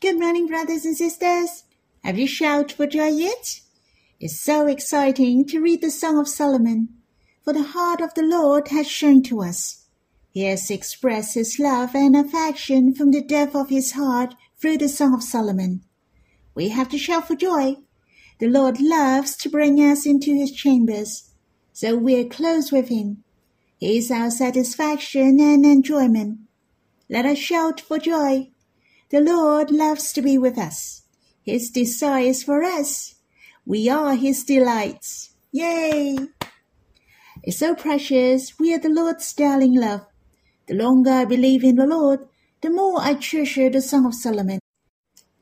Good morning, brothers and sisters. Have you shouted for joy yet? It's so exciting to read the Song of Solomon, for the heart of the Lord has shown to us. He has expressed his love and affection from the depth of his heart through the Song of Solomon. We have to shout for joy. The Lord loves to bring us into his chambers, so we're close with him. He is our satisfaction and enjoyment. Let us shout for joy. The Lord loves to be with us. His desire is for us. We are his delights. Yay! It's so precious. We are the Lord's darling love. The longer I believe in the Lord, the more I treasure the Song of Solomon.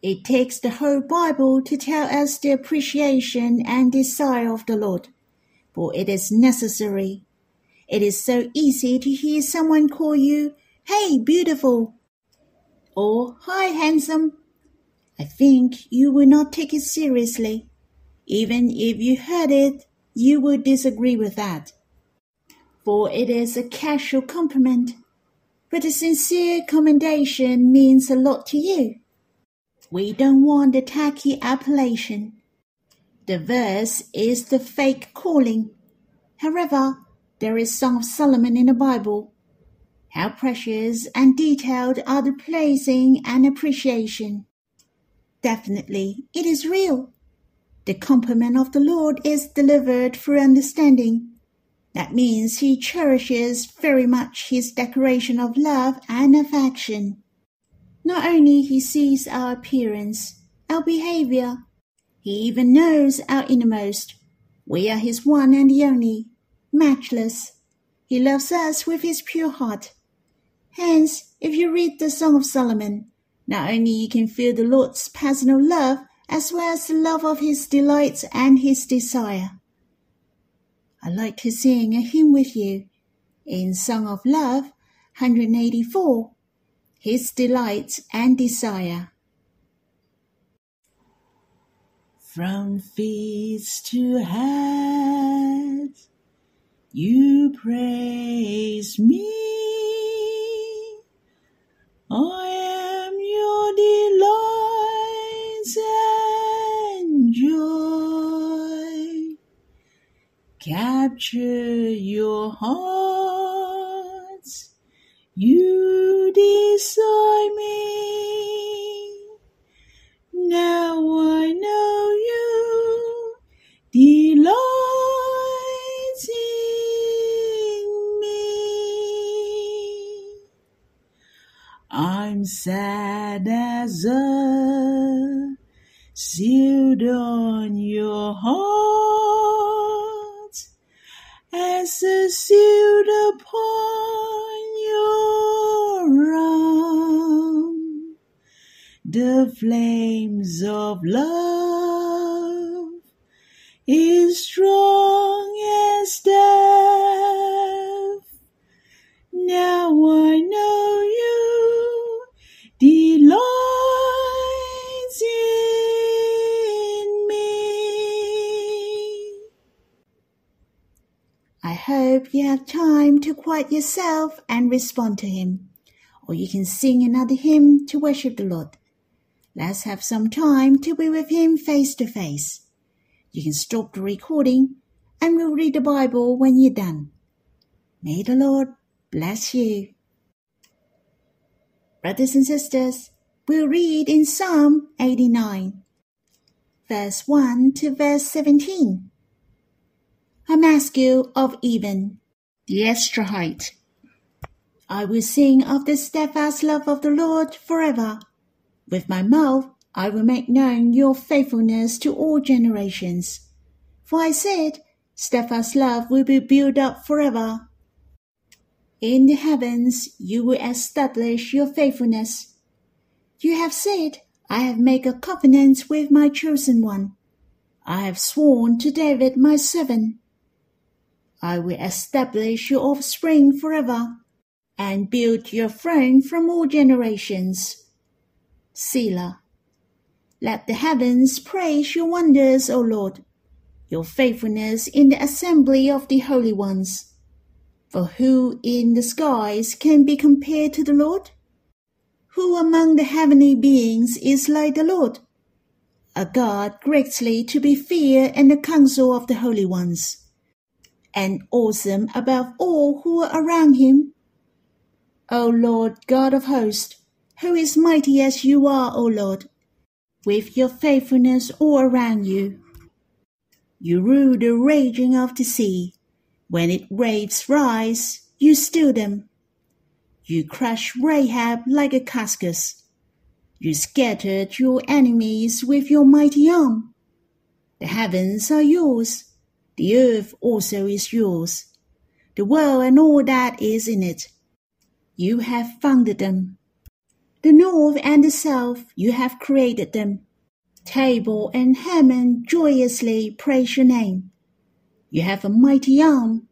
It takes the whole Bible to tell us the appreciation and desire of the Lord, for it is necessary. It is so easy to hear someone call you, Hey, beautiful, or Hi, handsome. I think you will not take it seriously. Even if you heard it, you would disagree with that. For it is a casual compliment, but a sincere commendation means a lot to you. We don't want the tacky appellation. The verse is the fake calling. However, there is Song of Solomon in the Bible. How precious and detailed are the placing and appreciation. Definitely, it is real. The compliment of the Lord is delivered through understanding. That means he cherishes very much his declaration of love and affection. Not only he sees our appearance, our behavior, he even knows our innermost. We are his one and the only, matchless. He loves us with his pure heart. Hence, if you read the Song of Solomon, not only you can feel the Lord's personal love, as well as the love of his delights and his desire. I'd like to sing a hymn with you in Song of Love 184, His Delights and Desire. From feet to head, you praise me. I am your and joy. Capture your hearts. You desire sad as a sealed on your heart, as a sealed upon your arm. The flames of love is strong quiet yourself and respond to him, or you can sing another hymn to worship the Lord. Let's have some time to be with him face to face. You can stop the recording and we'll read the Bible when you're done. May the Lord bless you. Brothers and sisters, we'll read in Psalm 89, verse 1 to verse 17. A Maskil of Ethan, the Ezrahite. I will sing of the steadfast love of the Lord forever. With my mouth I will make known your faithfulness to all generations. For I said, steadfast love will be built up forever. In the heavens you will establish your faithfulness. You have said, I have made a covenant with my chosen one. I have sworn to David my servant. I will establish your offspring forever, and build your throne from all generations. Selah. Let the heavens praise your wonders, O Lord, your faithfulness in the assembly of the holy ones. For who in the skies can be compared to the Lord? Who among the heavenly beings is like the Lord? A God greatly to be feared in the council of the holy ones, and awesome above all who are around him. O Lord God of hosts, who is mighty as you are, O Lord, with your faithfulness all around you. You rule the raging of the sea. When it waves rise, you still them. You crush Rahab like a cuscus. You scattered your enemies with your mighty arm. The heavens are yours. The earth also is yours. The world and all that is in it. You have founded them. The north and the south, you have created them. Tabor and Hermon joyously praise your name. You have a mighty arm.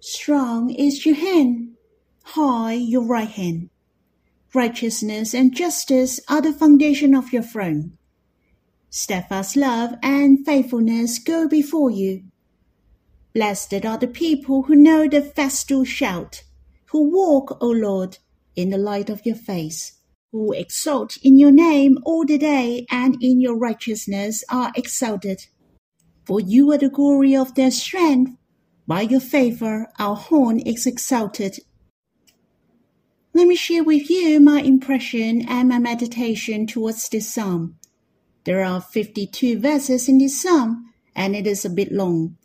Strong is your hand. High your right hand. Righteousness and justice are the foundation of your throne. Steadfast love and faithfulness go before you. Blessed are the people who know the festal shout, who walk, O Lord, in the light of your face, who exult in your name all the day and in your righteousness are exalted. For you are the glory of their strength. By your favor, our horn is exalted let me share with you my impression and my meditation towards this psalm. There are 52 verses in this psalm, and it is a bit long,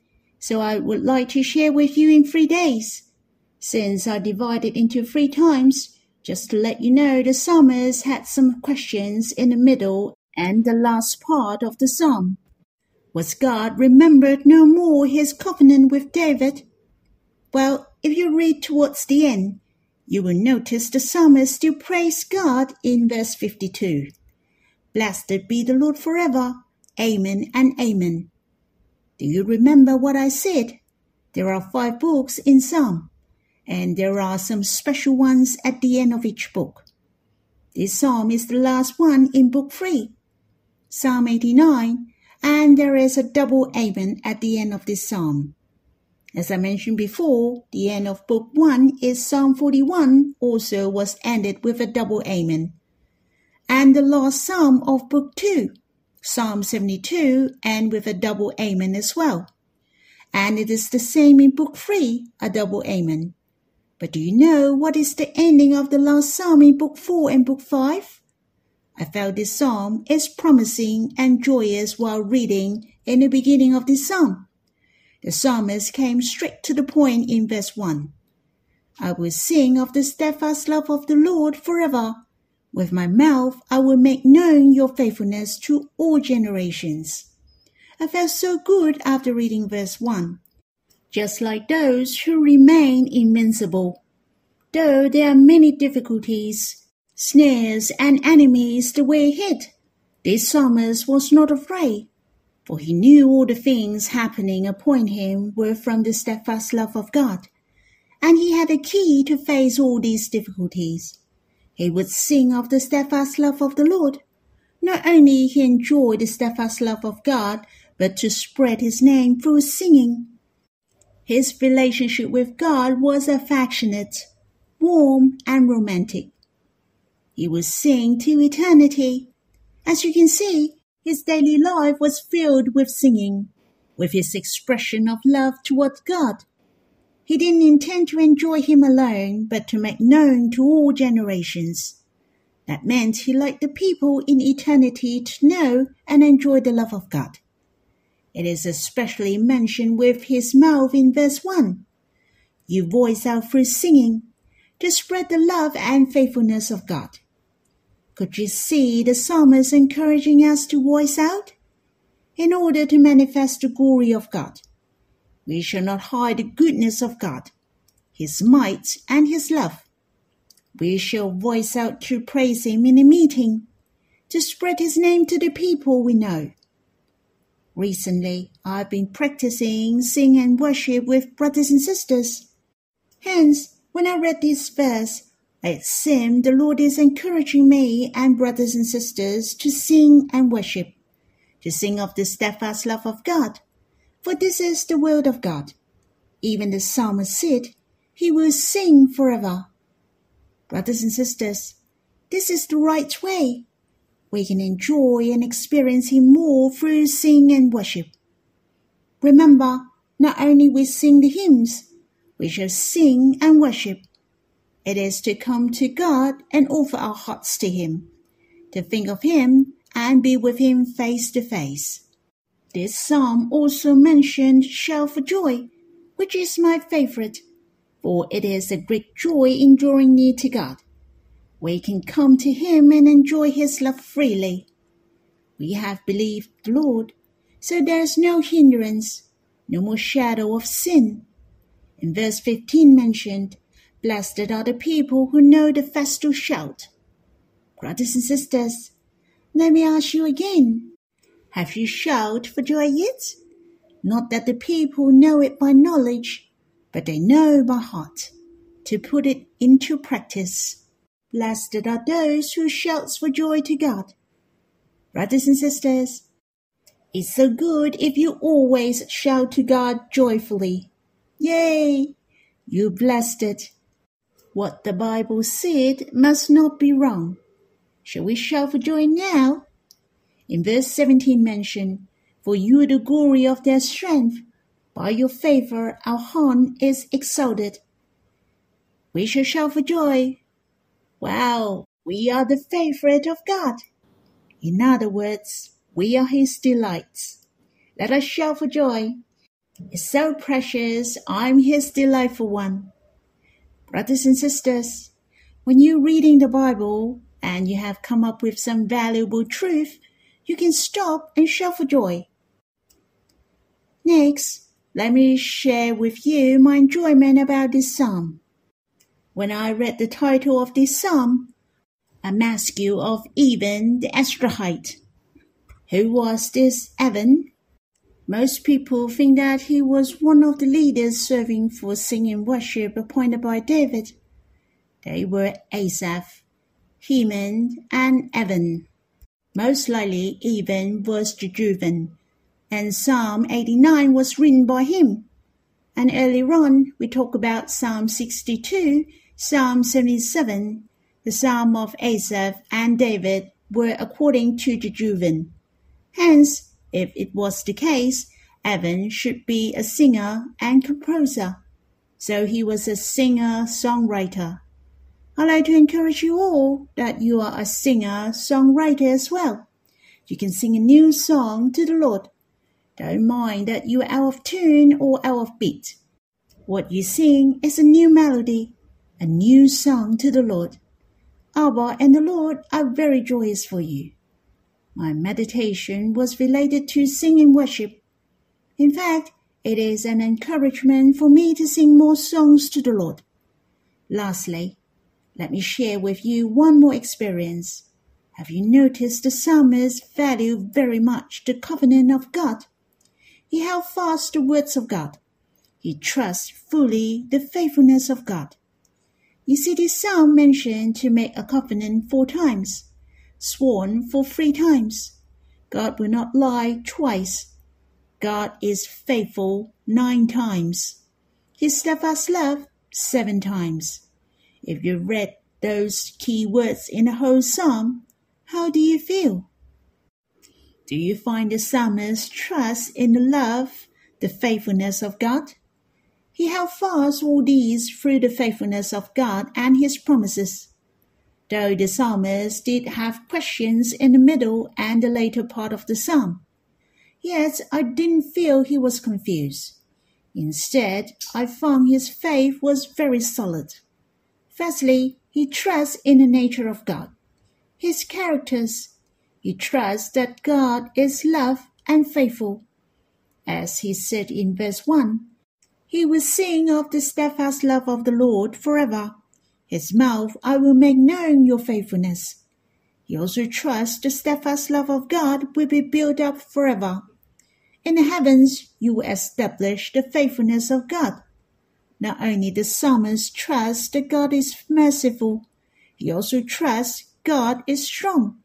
so I would like to share with you in three days. Since I divided into three times, just to let you know, the psalmist had some questions in the middle and the last part of the psalm. Was God remembered no more his covenant with David? Well, if you read towards the end, you will notice the psalmist still praise God in verse 52. Blessed be the Lord forever. Amen and amen. Do you remember what I said? There are five books in Psalm, and there are some special ones at the end of each book. This psalm is the last one in book 3, Psalm 89, and there is a double amen at the end of this psalm. As I mentioned before, the end of Book 1 is Psalm 41 also was ended with a double amen. And the last Psalm of Book 2, Psalm 72, and with a double amen as well. And it is the same in Book 3, a double amen. But do you know what is the ending of the last Psalm in Book 4 and Book 5? I felt this psalm is promising and joyous while reading in the beginning of this psalm. The psalmist came straight to the point in verse 1. I will sing of the steadfast love of the Lord forever. With my mouth I will make known your faithfulness to all generations. I felt so good after reading verse 1. Just like those who remain invincible. Though there are many difficulties, snares, and enemies the way ahead, this psalmist was not afraid for he knew all the things happening upon him were from the steadfast love of God, and he had a key to face all these difficulties. He would sing of the steadfast love of the Lord. Not only he enjoyed the steadfast love of God, but to spread his name through singing. His relationship with God was affectionate, warm, and romantic. He would sing to eternity. As you can see, his daily life was filled with singing, with his expression of love toward God. He didn't intend to enjoy him alone, but to make known to all generations. That meant he liked the people in eternity to know and enjoy the love of God. It is especially mentioned with his mouth in verse 1. You voice out through singing to spread the love and faithfulness of God. Could you see the psalmist encouraging us to voice out? In order to manifest the glory of God. We shall not hide the goodness of God, His might, and His love. We shall voice out to praise Him in a meeting, to spread His name to the people we know. Recently, I've been practicing sing and worship with brothers and sisters. Hence, when I read this verse, it seemed the Lord is encouraging me and brothers and sisters to sing and worship, to sing of the steadfast love of God, for this is the word of God. Even the psalmist said, He will sing forever. Brothers and sisters, this is the right way. We can enjoy and experience Him more through sing and worship. Remember, not only we sing the hymns, we shall sing and worship. It is to come to God and offer our hearts to Him, to think of Him and be with Him face to face. This psalm also mentions shout for joy, which is my favorite, for it is a great joy in drawing near to God. We can come to Him and enjoy His love freely. We have believed the Lord, so there is no hindrance, no more shadow of sin. In verse 15 mentioned, Blessed are the people who know the festal shout. Brothers and sisters, let me ask you again. Have you shouted for joy yet? Not that the people know it by knowledge, but they know by heart, to put it into practice. Blessed are those who shout for joy to God. Brothers and sisters, it's so good if you always shout to God joyfully. Yay! You blessed it. What the Bible said must not be wrong. Shall we shout for joy now? In verse 17 mentioned, For you the glory of their strength. By your favor our horn is exalted. We shall shout for joy. Wow, we are the favorite of God. In other words, we are his delights. Let us shout for joy. It's so precious. I'm his delightful one. Brothers and sisters, when you're reading the Bible and you have come up with some valuable truth, you can stop and shout for joy. Next, let me share with you my enjoyment about this psalm. When I read the title of this psalm, a maskil of Ethan the Ezrahite. Who was this Ethan? Most people think that he was one of the leaders serving for singing worship appointed by David. They were Asaph, Heman, and Ethan. Most likely, was Jeduthun, and Psalm 89 was written by him. And earlier on, we talk about Psalm 62, Psalm 77, the Psalm of Asaph and David were according to Jeduthun. Hence, if it was the case, Ethan should be a singer and composer. So he was a singer songwriter. I'd like to encourage you all that you are a singer songwriter as well. You can sing a new song to the Lord. Don't mind that you are out of tune or out of beat. What you sing is a new melody, a new song to the Lord. Abba and the Lord are very joyous for you. My meditation was related to singing worship. In fact, it is an encouragement for me to sing more songs to the Lord. Lastly, let me share with you one more experience. Have you noticed the psalmist valued very much the covenant of God? He held fast the words of God. He trusts fully the faithfulness of God. You see this psalm mentioned to make a covenant four times sworn for three times. God will not lie twice. God is faithful nine times. His steadfast love seven times. If you read those key words in the whole psalm, how do you feel? Do you find the psalmist trust in the love, the faithfulness of God? He held fast all these through the faithfulness of God and his promises though the psalmist did have questions in the middle and the later part of the psalm. Yet I didn't feel he was confused. Instead, I found his faith was very solid. Firstly, he trusts in the nature of God, his characters. He trusts that God is love and faithful. As he said in verse 1, he will sing of the steadfast love of the Lord forever his mouth I will make known your faithfulness. He also trusts the steadfast love of God will be built up forever. In the heavens you will establish the faithfulness of God. Not only the psalmist trusts that God is merciful, he also trusts God is strong.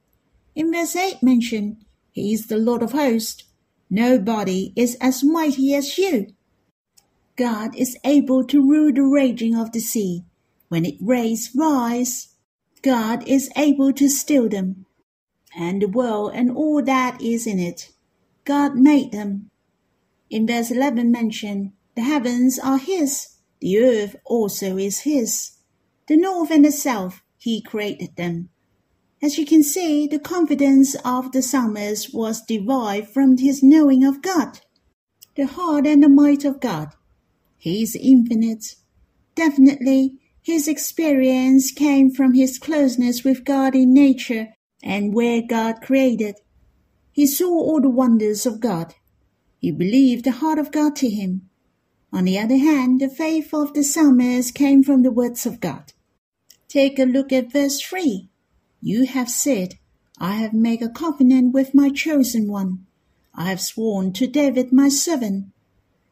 In verse 8 mentioned, He is the Lord of hosts. Nobody is as mighty as you. God is able to rule the raging of the sea when it rains rise. God is able to still them. And the world and all that is in it, God made them. In verse 11 mention, the heavens are His, the earth also is His. The north and the south, He created them. As you can see, the confidence of the psalmist was derived from his knowing of God, the heart and the might of God. He is infinite. Definitely, his experience came from his closeness with God in nature and where God created. He saw all the wonders of God. He believed the heart of God to him. On the other hand, the faith of the psalmist came from the words of God. Take a look at verse 3. You have said, I have made a covenant with my chosen one. I have sworn to David my servant.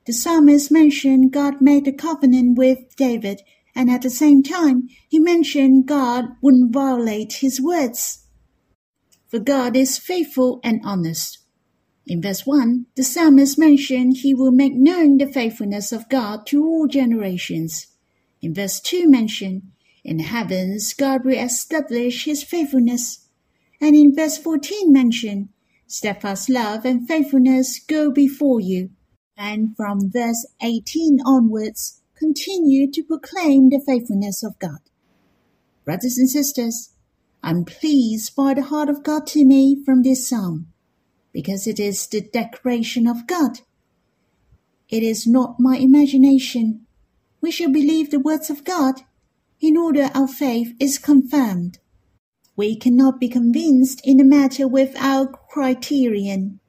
The psalmist mentioned God made a covenant with David, and at the same time, he mentioned God wouldn't violate his words. For God is faithful and honest. In verse 1, the psalmist mentioned he will make known the faithfulness of God to all generations. In verse 2 mentioned in the heavens, God will establish his faithfulness. And in verse 14 mention, steadfast love and faithfulness go before you. And from verse 18 onwards, continue to proclaim the faithfulness of God. Brothers and sisters, I'm pleased by the heart of God to me from this psalm, because it is the declaration of God. It is not my imagination. We shall believe the words of God in order our faith is confirmed. We cannot be convinced in a matter without criterion.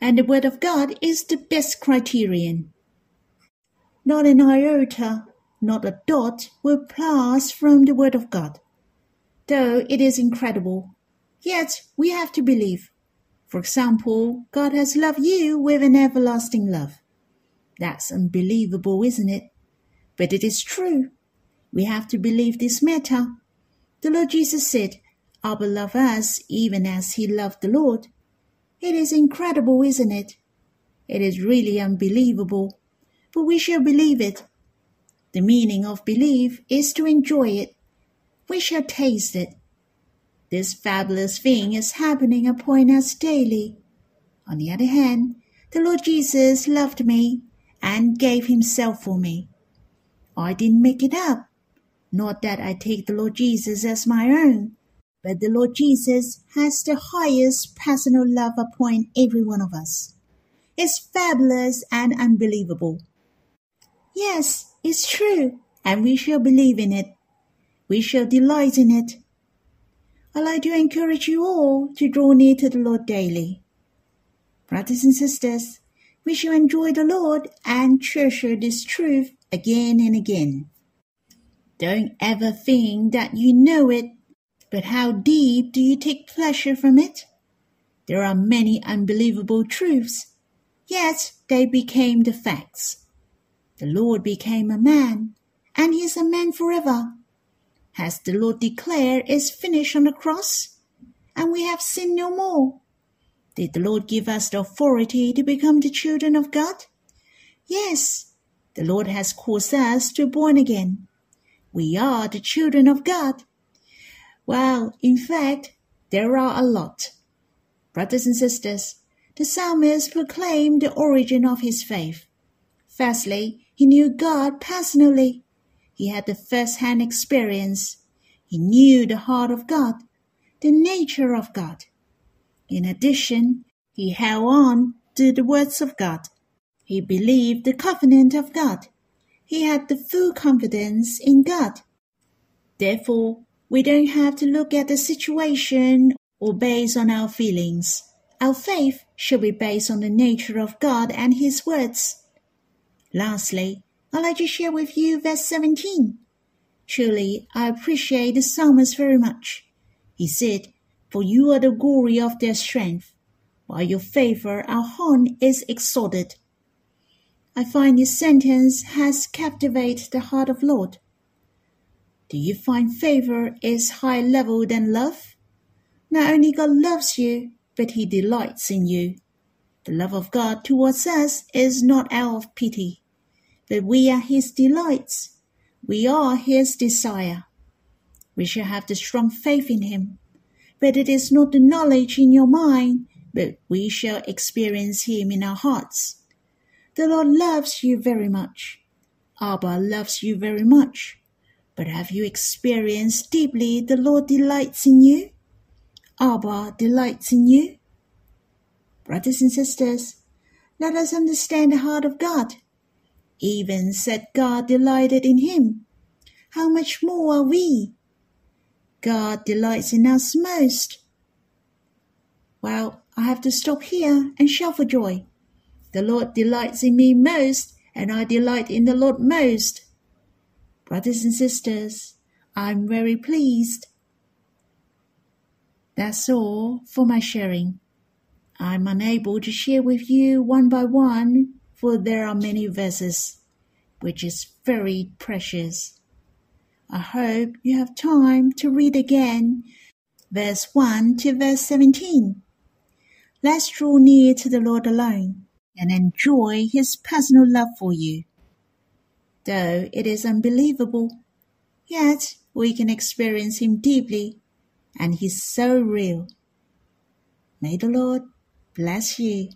And the Word of God is the best criterion. Not an iota, not a dot will pass from the Word of God. Though it is incredible, yet we have to believe. For example, God has loved you with an everlasting love. That's unbelievable, isn't it? But it is true. We have to believe this matter. The Lord Jesus said, Abba love us even as he loved the Lord. It is incredible, isn't it? It is really unbelievable, but we shall believe it. The meaning of belief is to enjoy it. We shall taste it. This fabulous thing is happening upon us daily. On the other hand, the Lord Jesus loved me and gave himself for me. I didn't make it up. Not that I take the Lord Jesus as my own, but the Lord Jesus has the highest personal love upon every one of us. It's fabulous and unbelievable. Yes, it's true, and we shall believe in it. We shall delight in it. I'd like to encourage you all to draw near to the Lord daily. Brothers and sisters, we shall enjoy the Lord and treasure this truth again and again. Don't ever think that you know it, but how deep do you take pleasure from it? There are many unbelievable truths, yet they became the facts. The Lord became a man, and he is a man forever. Has the Lord declared is finished on the cross? And we have sinned no more. Did the Lord give us the authority to become the children of God? Yes, the Lord has caused us to be born again. We are the children of God. Well, in fact, there are a lot. Brothers and sisters, the psalmist proclaimed the origin of his faith. Firstly, he knew God personally. He had the first-hand experience. He knew the heart of God, the nature of God. In addition, he held on to the words of God. He believed the covenant of God he had the full confidence in God. Therefore, we don't have to look at the situation or base on our feelings. Our faith should be based on the nature of God and His words. Lastly, I'd like to share with you verse 17. Truly, I appreciate the psalmist very much. He said, For you are the glory of their strength. By your favor, our horn is exalted. I find this sentence has captivated the heart of Lord. Do you find favor is higher level than love? Not only God loves you, but he delights in you. The love of God towards us is not out of pity, but we are his delights. We are his desire. We shall have the strong faith in him. But it is not the knowledge in your mind, but we shall experience him in our hearts. The Lord loves you very much. Abba loves you very much. But have you experienced deeply the Lord delights in you? Abba delights in you? Brothers and sisters, let us understand the heart of God. Even said God delighted in him. How much more are we? God delights in us most. Well, I have to stop here and shout for joy. The Lord delights in me most, and I delight in the Lord most. Brothers and sisters, I'm very pleased. That's all for my sharing. I'm unable to share with you one by one, for there are many verses, which is very precious. I hope you have time to read again verse 1 to verse 17. Let's draw near to the Lord alone and enjoy His personal love for you. Though it is unbelievable, yet we can experience Him deeply, and He's so real. May the Lord bless you.